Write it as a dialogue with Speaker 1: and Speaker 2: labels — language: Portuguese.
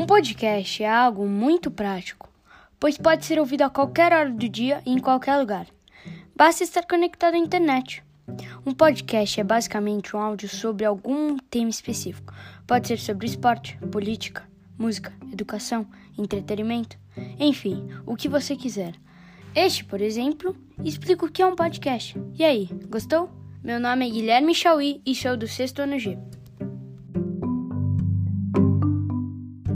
Speaker 1: Um podcast é algo muito prático, pois pode ser ouvido a qualquer hora do dia e em qualquer lugar. Basta estar conectado à internet. Um podcast é basicamente um áudio sobre algum tema específico. Pode ser sobre esporte, política, música, educação, entretenimento, enfim, o que você quiser. Este, por exemplo, explica o que é um podcast. E aí, gostou? Meu nome é Guilherme Chauí e sou do sexto ano G.